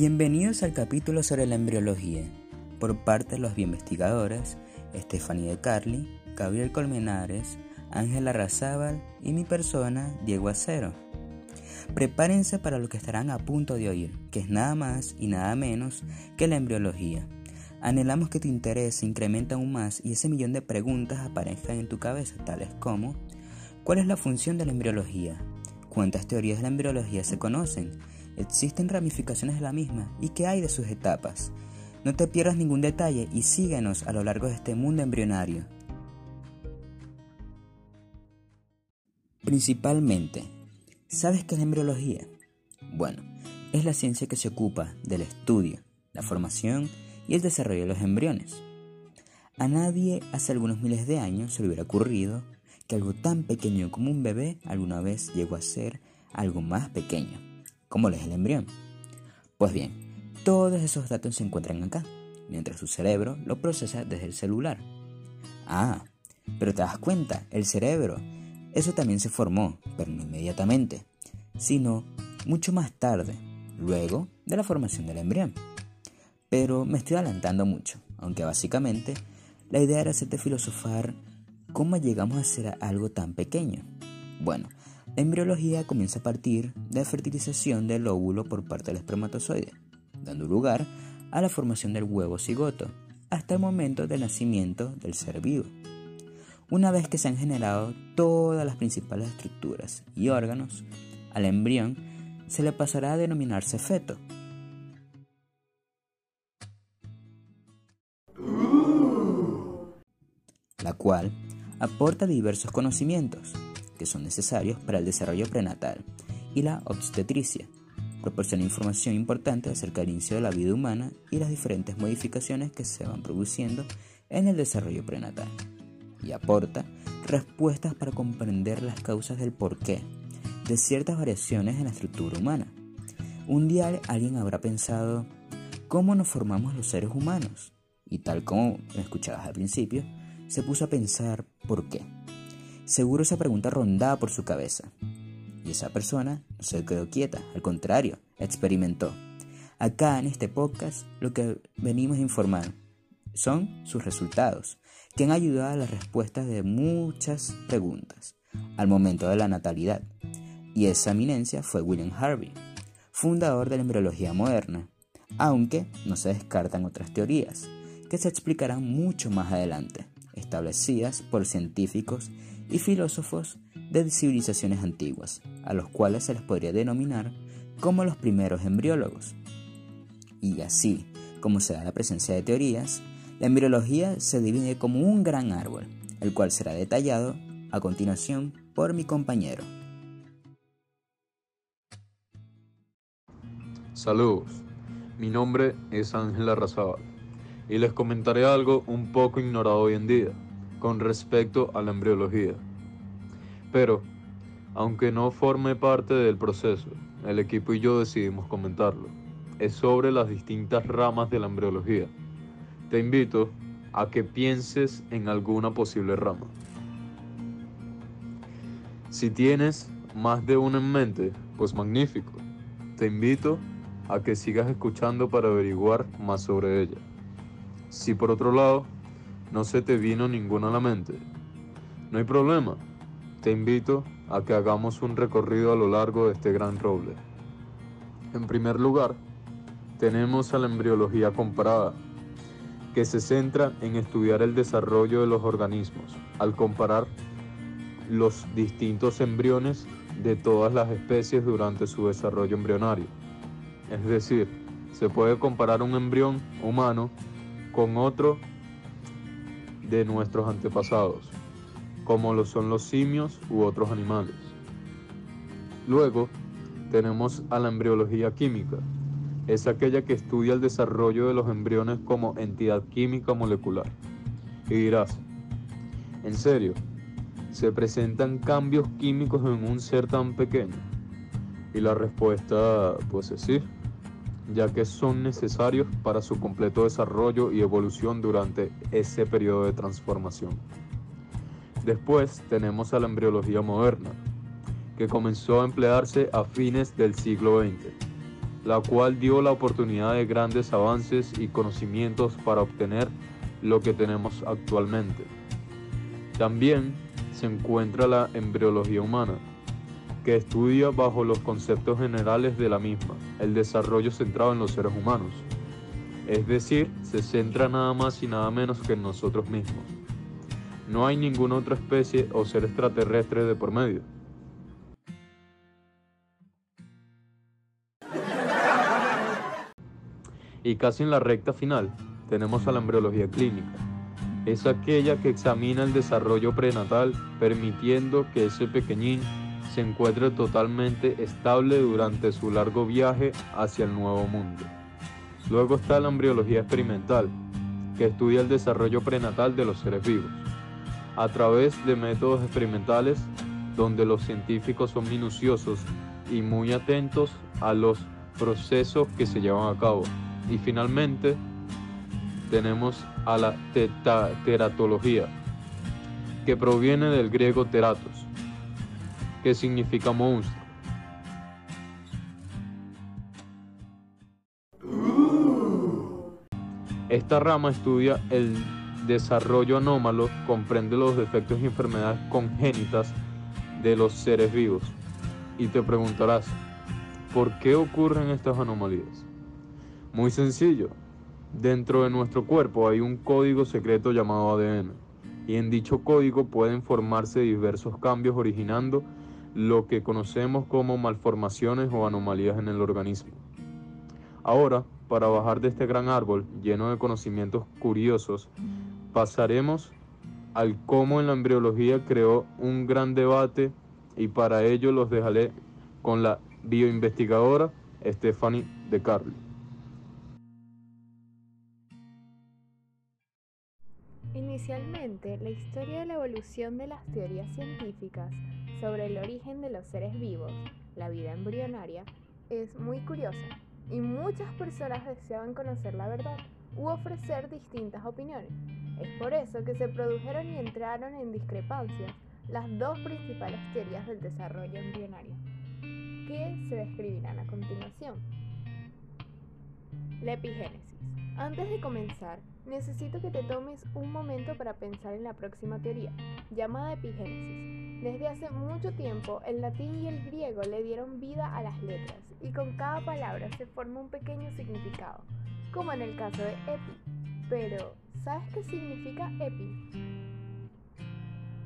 Bienvenidos al capítulo sobre la embriología, por parte de los bioinvestigadores Estefanía de Carli, Gabriel Colmenares, Ángela Razábal y mi persona, Diego Acero. Prepárense para lo que estarán a punto de oír, que es nada más y nada menos que la embriología. Anhelamos que tu interés se incremente aún más y ese millón de preguntas aparezcan en tu cabeza, tales como ¿cuál es la función de la embriología? ¿Cuántas teorías de la embriología se conocen? ¿Existen ramificaciones de la misma? ¿Y qué hay de sus etapas? No te pierdas ningún detalle y síguenos a lo largo de este mundo embrionario. Principalmente, ¿sabes qué es la embriología? Bueno, es la ciencia que se ocupa del estudio, la formación y el desarrollo de los embriones. A nadie hace algunos miles de años se le hubiera ocurrido que algo tan pequeño como un bebé alguna vez llegó a ser algo más pequeño, como lo es el embrión. Pues bien, todos esos datos se encuentran acá, mientras su cerebro lo procesa desde el celular. Ah, pero te das cuenta, el cerebro, eso también se formó, pero no inmediatamente, sino mucho más tarde, luego de la formación del embrión. Pero me estoy adelantando mucho, aunque básicamente la idea era hacerte filosofar cómo llegamos a ser algo tan pequeño. Bueno, la embriología comienza a partir de la fertilización del óvulo por parte del espermatozoide, dando lugar a la formación del huevo cigoto, hasta el momento del nacimiento del ser vivo. Una vez que se han generado todas las principales estructuras y órganos, al embrión se le pasará a denominarse feto, la cual aporta diversos conocimientos que son necesarios para el desarrollo prenatal y la obstetricia. Proporciona información importante acerca del inicio de la vida humana y las diferentes modificaciones que se van produciendo en el desarrollo prenatal. Y aporta respuestas para comprender las causas del porqué de ciertas variaciones en la estructura humana. Un día alguien habrá pensado, ¿cómo nos formamos los seres humanos? Y tal como escuchabas al principio, se puso a pensar por qué. Seguro esa pregunta rondaba por su cabeza. Y esa persona no se quedó quieta, al contrario, experimentó. Acá en este podcast lo que venimos a informar son sus resultados, que han ayudado a las respuestas de muchas preguntas al momento de la natalidad. Y esa eminencia fue William Harvey, fundador de la embriología moderna, aunque no se descartan otras teorías, que se explicarán mucho más adelante establecidas por científicos y filósofos de civilizaciones antiguas, a los cuales se les podría denominar como los primeros embriólogos. Y así como se da la presencia de teorías, la embriología se divide como un gran árbol, el cual será detallado a continuación por mi compañero. Saludos, mi nombre es Ángela Razabal y les comentaré algo un poco ignorado hoy en día con respecto a la embriología. Pero, aunque no forme parte del proceso, el equipo y yo decidimos comentarlo. Es sobre las distintas ramas de la embriología. Te invito a que pienses en alguna posible rama. Si tienes más de una en mente, pues magnífico. Te invito a que sigas escuchando para averiguar más sobre ella. Si por otro lado no se te vino ninguna a la mente, no hay problema. Te invito a que hagamos un recorrido a lo largo de este gran roble. En primer lugar, tenemos a la embriología comparada, que se centra en estudiar el desarrollo de los organismos, al comparar los distintos embriones de todas las especies durante su desarrollo embrionario. Es decir, se puede comparar un embrión humano con otro de nuestros antepasados, como lo son los simios u otros animales. Luego tenemos a la embriología química. Es aquella que estudia el desarrollo de los embriones como entidad química molecular. Y dirás, ¿en serio? ¿Se presentan cambios químicos en un ser tan pequeño? Y la respuesta, pues es sí ya que son necesarios para su completo desarrollo y evolución durante ese periodo de transformación. Después tenemos a la embriología moderna, que comenzó a emplearse a fines del siglo XX. la cual dio la oportunidad de grandes avances y conocimientos para obtener lo que tenemos actualmente. También se encuentra la embriología humana, que estudia bajo los conceptos generales de la misma, el desarrollo centrado en los seres humanos. Es decir, se centra nada más y nada menos que en nosotros mismos. No hay ninguna otra especie o ser extraterrestre de por medio. Y casi en la recta final tenemos a la embriología clínica. Es aquella que examina el desarrollo prenatal permitiendo que ese pequeñín se encuentre totalmente estable durante su largo viaje hacia el nuevo mundo. Luego está la embriología experimental, que estudia el desarrollo prenatal de los seres vivos, a través de métodos experimentales donde los científicos son minuciosos y muy atentos a los procesos que se llevan a cabo. Y finalmente tenemos a la teratología, que proviene del griego teratos, que significa monstruo. Esta rama estudia el desarrollo anómalo, comprende los defectos y enfermedades congénitas de los seres vivos. Y te preguntarás, ¿por qué ocurren estas anomalías? Muy sencillo, dentro de nuestro cuerpo hay un código secreto llamado ADN, y en dicho código pueden formarse diversos cambios originando lo que conocemos como malformaciones o anomalías en el organismo. Ahora, para bajar de este gran árbol lleno de conocimientos curiosos, pasaremos al cómo en la embriología creó un gran debate y para ello los dejaré con la bioinvestigadora Stephanie de Carli. Inicialmente, la historia de la evolución de las teorías científicas sobre el origen de los seres vivos, la vida embrionaria, es muy curiosa y muchas personas deseaban conocer la verdad u ofrecer distintas opiniones. Es por eso que se produjeron y entraron en discrepancias las dos principales teorías del desarrollo embrionario, que se describirán a continuación. La epigénesis. Antes de comenzar, necesito que te tomes un momento para pensar en la próxima teoría, llamada epigénesis. Desde hace mucho tiempo, el latín y el griego le dieron vida a las letras, y con cada palabra se forma un pequeño significado, como en el caso de epi. Pero, ¿sabes qué significa epi?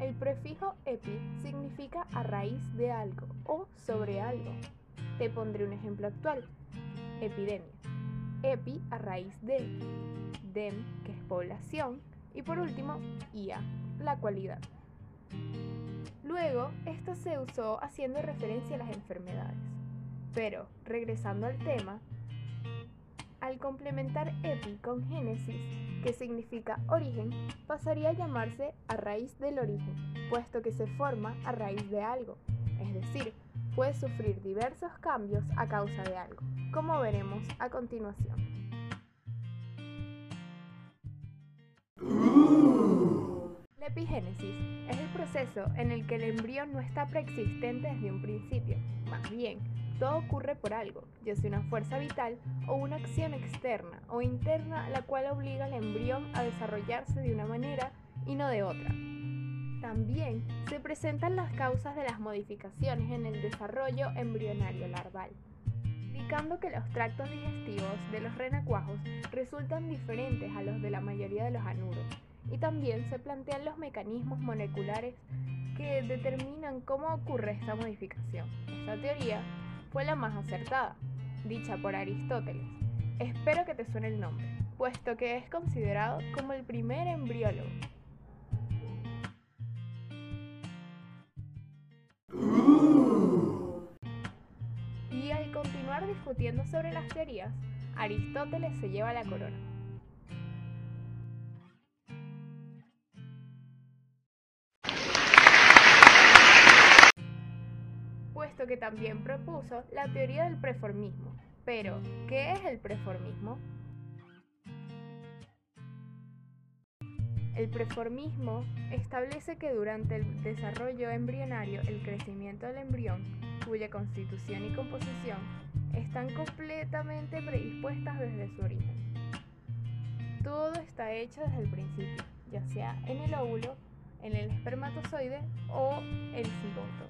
El prefijo epi significa a raíz de algo o sobre algo. Te pondré un ejemplo actual. Epidemia. Epi a raíz de. Dem, que es población. Y por último, ia, la cualidad. Luego, esto se usó haciendo referencia a las enfermedades. Pero, regresando al tema, al complementar epi con génesis, que significa origen, pasaría a llamarse a raíz del origen, puesto que se forma a raíz de algo, es decir, puede sufrir diversos cambios a causa de algo, como veremos a continuación. La epigénesis es el proceso en el que el embrión no está preexistente desde un principio, más bien, todo ocurre por algo, ya sea una fuerza vital o una acción externa o interna la cual obliga al embrión a desarrollarse de una manera y no de otra. También se presentan las causas de las modificaciones en el desarrollo embrionario larval, indicando que los tractos digestivos de los renacuajos resultan diferentes a los de la mayoría de los anuros, y también se plantean los mecanismos moleculares que determinan cómo ocurre esta modificación. Esta teoría fue la más acertada, dicha por Aristóteles. Espero que te suene el nombre, puesto que es considerado como el primer embriólogo. Discutiendo sobre las teorías, Aristóteles se lleva la corona. puesto que también propuso la teoría del preformismo. Pero, ¿qué es el preformismo? El preformismo establece que durante el desarrollo embrionario el crecimiento del embrión, cuya constitución y composición están completamente predispuestas desde su origen. Todo está hecho desde el principio, ya sea en el óvulo, en el espermatozoide o el cigoto.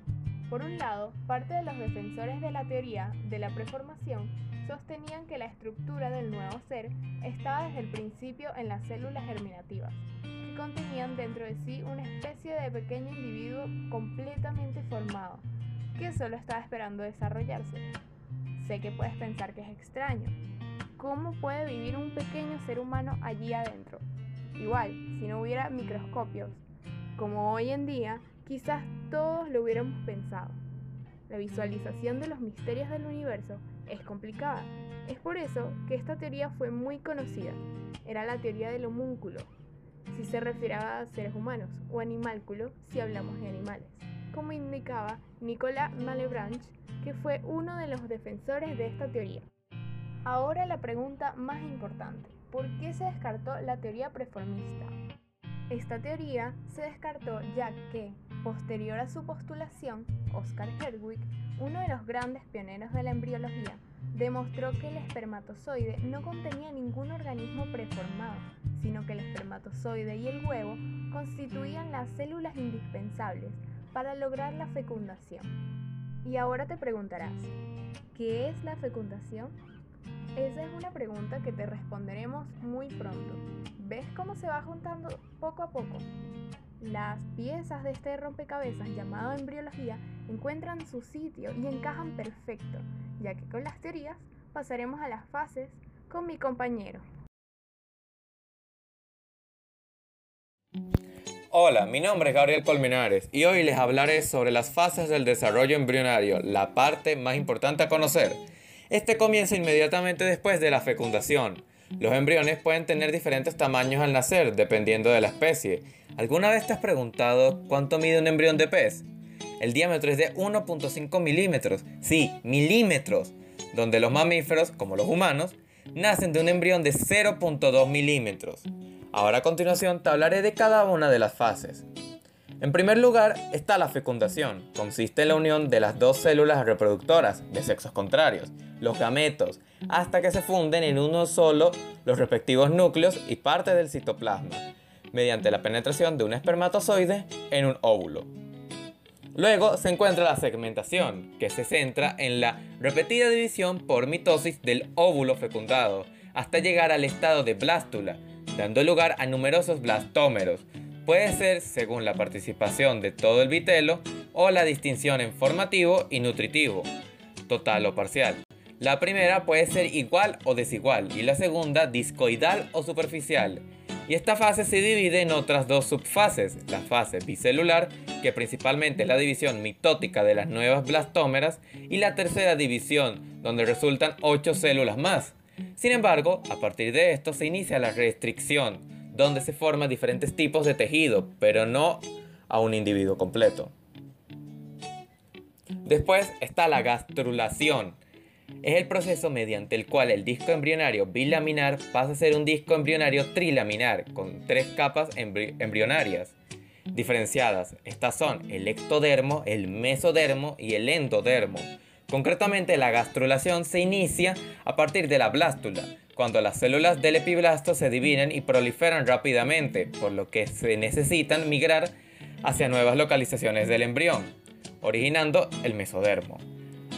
Por un lado, parte de los defensores de la teoría de la preformación sostenían que la estructura del nuevo ser estaba desde el principio en las células germinativas, contenían dentro de sí una especie de pequeño individuo completamente formado, que solo estaba esperando desarrollarse. Sé que puedes pensar que es extraño. ¿Cómo puede vivir un pequeño ser humano allí adentro? Igual, si no hubiera microscopios, como hoy en día, quizás todos lo hubiéramos pensado. La visualización de los misterios del universo es complicada. Es por eso que esta teoría fue muy conocida. Era la teoría del homúnculo, si se refiere a seres humanos, o animálculo si hablamos de animales, como indicaba Nicolas Malebranche, que fue uno de los defensores de esta teoría. Ahora la pregunta más importante, ¿por qué se descartó la teoría preformista? Esta teoría se descartó ya que, posterior a su postulación, Oscar Herwig, uno de los grandes pioneros de la embriología, demostró que el espermatozoide no contenía ningún organismo preformado, sino que el espermatozoide y el huevo constituían las células indispensables para lograr la fecundación. Y ahora te preguntarás, ¿qué es la fecundación? Esa es una pregunta que te responderemos muy pronto. ¿Ves cómo se va juntando poco a poco? Las piezas de este rompecabezas llamado embriología encuentran su sitio y encajan perfecto, ya que con las teorías pasaremos a las fases con mi compañero. Hola, mi nombre es Gabriel Colmenares y hoy les hablaré sobre las fases del desarrollo embrionario, la parte más importante a conocer. Este comienza inmediatamente después de la fecundación. Los embriones pueden tener diferentes tamaños al nacer, dependiendo de la especie. ¿Alguna vez te has preguntado cuánto mide un embrión de pez? El diámetro es de 1.5 milímetros, sí, milímetros, donde los mamíferos, como los humanos, nacen de un embrión de 0.2 milímetros. Ahora a continuación te hablaré de cada una de las fases. En primer lugar está la fecundación. Consiste en la unión de las dos células reproductoras de sexos contrarios, los gametos, hasta que se funden en uno solo los respectivos núcleos y parte del citoplasma, mediante la penetración de un espermatozoide en un óvulo. Luego se encuentra la segmentación, que se centra en la repetida división por mitosis del óvulo fecundado, hasta llegar al estado de blástula, dando lugar a numerosos blastómeros, puede ser según la participación de todo el vitelo o la distinción en formativo y nutritivo, total o parcial. La primera puede ser igual o desigual y la segunda discoidal o superficial. Y esta fase se divide en otras dos subfases, la fase bicelular, que principalmente es la división mitótica de las nuevas blastómeras, y la tercera división, donde resultan 8 células más. Sin embargo, a partir de esto se inicia la restricción, donde se forman diferentes tipos de tejido, pero no a un individuo completo. Después está la gastrulación. Es el proceso mediante el cual el disco embrionario bilaminar pasa a ser un disco embrionario trilaminar, con tres capas embrionarias diferenciadas. Estas son el ectodermo, el mesodermo y el endodermo. Concretamente, la gastrulación se inicia a partir de la blástula, cuando las células del epiblasto se dividen y proliferan rápidamente, por lo que se necesitan migrar hacia nuevas localizaciones del embrión, originando el mesodermo.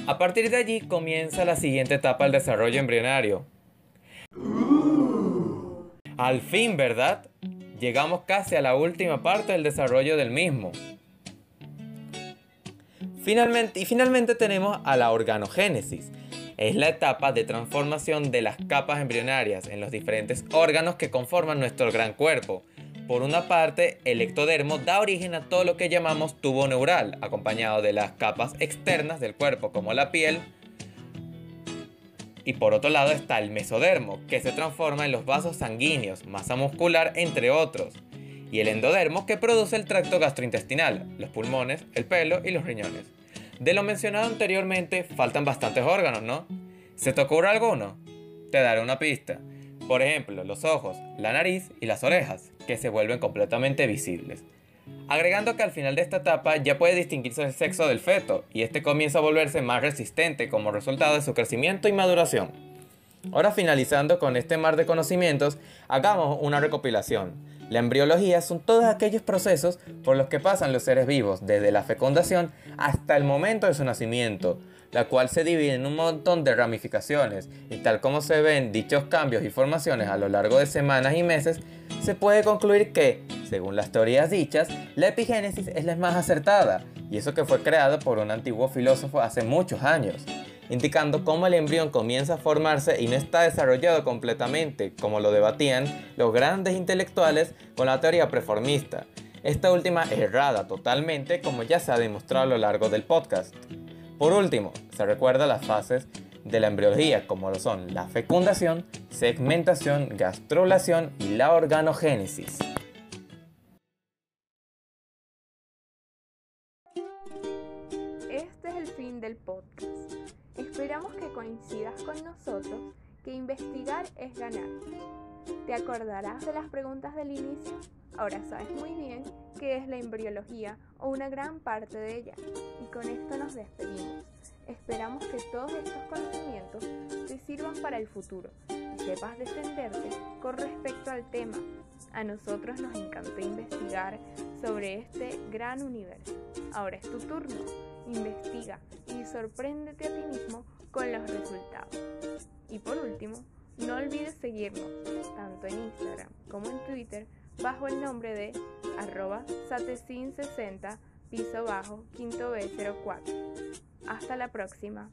A partir de allí comienza la siguiente etapa del desarrollo embrionario. Al fin, ¿verdad? Llegamos casi a la última parte del desarrollo del mismo. Finalmente, y finalmente tenemos a la organogénesis, es la etapa de transformación de las capas embrionarias en los diferentes órganos que conforman nuestro gran cuerpo. Por una parte, el ectodermo da origen a todo lo que llamamos tubo neural, acompañado de las capas externas del cuerpo como la piel. Y por otro lado está el mesodermo, que se transforma en los vasos sanguíneos, masa muscular, entre otros. Y el endodermo, que produce el tracto gastrointestinal, los pulmones, el pelo y los riñones. De lo mencionado anteriormente, faltan bastantes órganos, ¿no? ¿Se te ocurre alguno? Te daré una pista. Por ejemplo, los ojos, la nariz y las orejas, que se vuelven completamente visibles. agregando que al final de esta etapa ya puede distinguirse el sexo del feto y este comienza a volverse más resistente como resultado de su crecimiento y maduración. Ahora finalizando con este mar de conocimientos, hagamos una recopilación. La embriología son todos aquellos procesos por los que pasan los seres vivos desde la fecundación hasta el momento de su nacimiento, la cual se divide en un montón de ramificaciones y tal como se ven dichos cambios y formaciones a lo largo de semanas y meses, se puede concluir que, según las teorías dichas, la epigénesis es la más acertada, y eso que fue creado por un antiguo filósofo hace muchos años, indicando cómo el embrión comienza a formarse y no está desarrollado completamente, como lo debatían los grandes intelectuales con la teoría preformista. Esta última errada totalmente, como ya se ha demostrado a lo largo del podcast. Por último, se recuerda las fases de la embriología como lo son la fecundación, segmentación, gastrulación y la organogénesis. Este es el fin del podcast. Esperamos que coincidas con nosotros que investigar es ganar. ¿Te acordarás de las preguntas del inicio? Ahora sabes muy bien qué es la embriología o una gran parte de ella. Y con esto nos despedimos. Esperamos que todos estos conocimientos te sirvan para el futuro y sepas defenderte con respecto al tema. A nosotros nos encantó investigar sobre este gran universo. Ahora es tu turno. Investiga y sorpréndete a ti mismo con los resultados. Y por último, no olvides seguirnos tanto en Instagram como en Twitter bajo el nombre de arroba satecin60 piso bajo quinto B04. Hasta la próxima.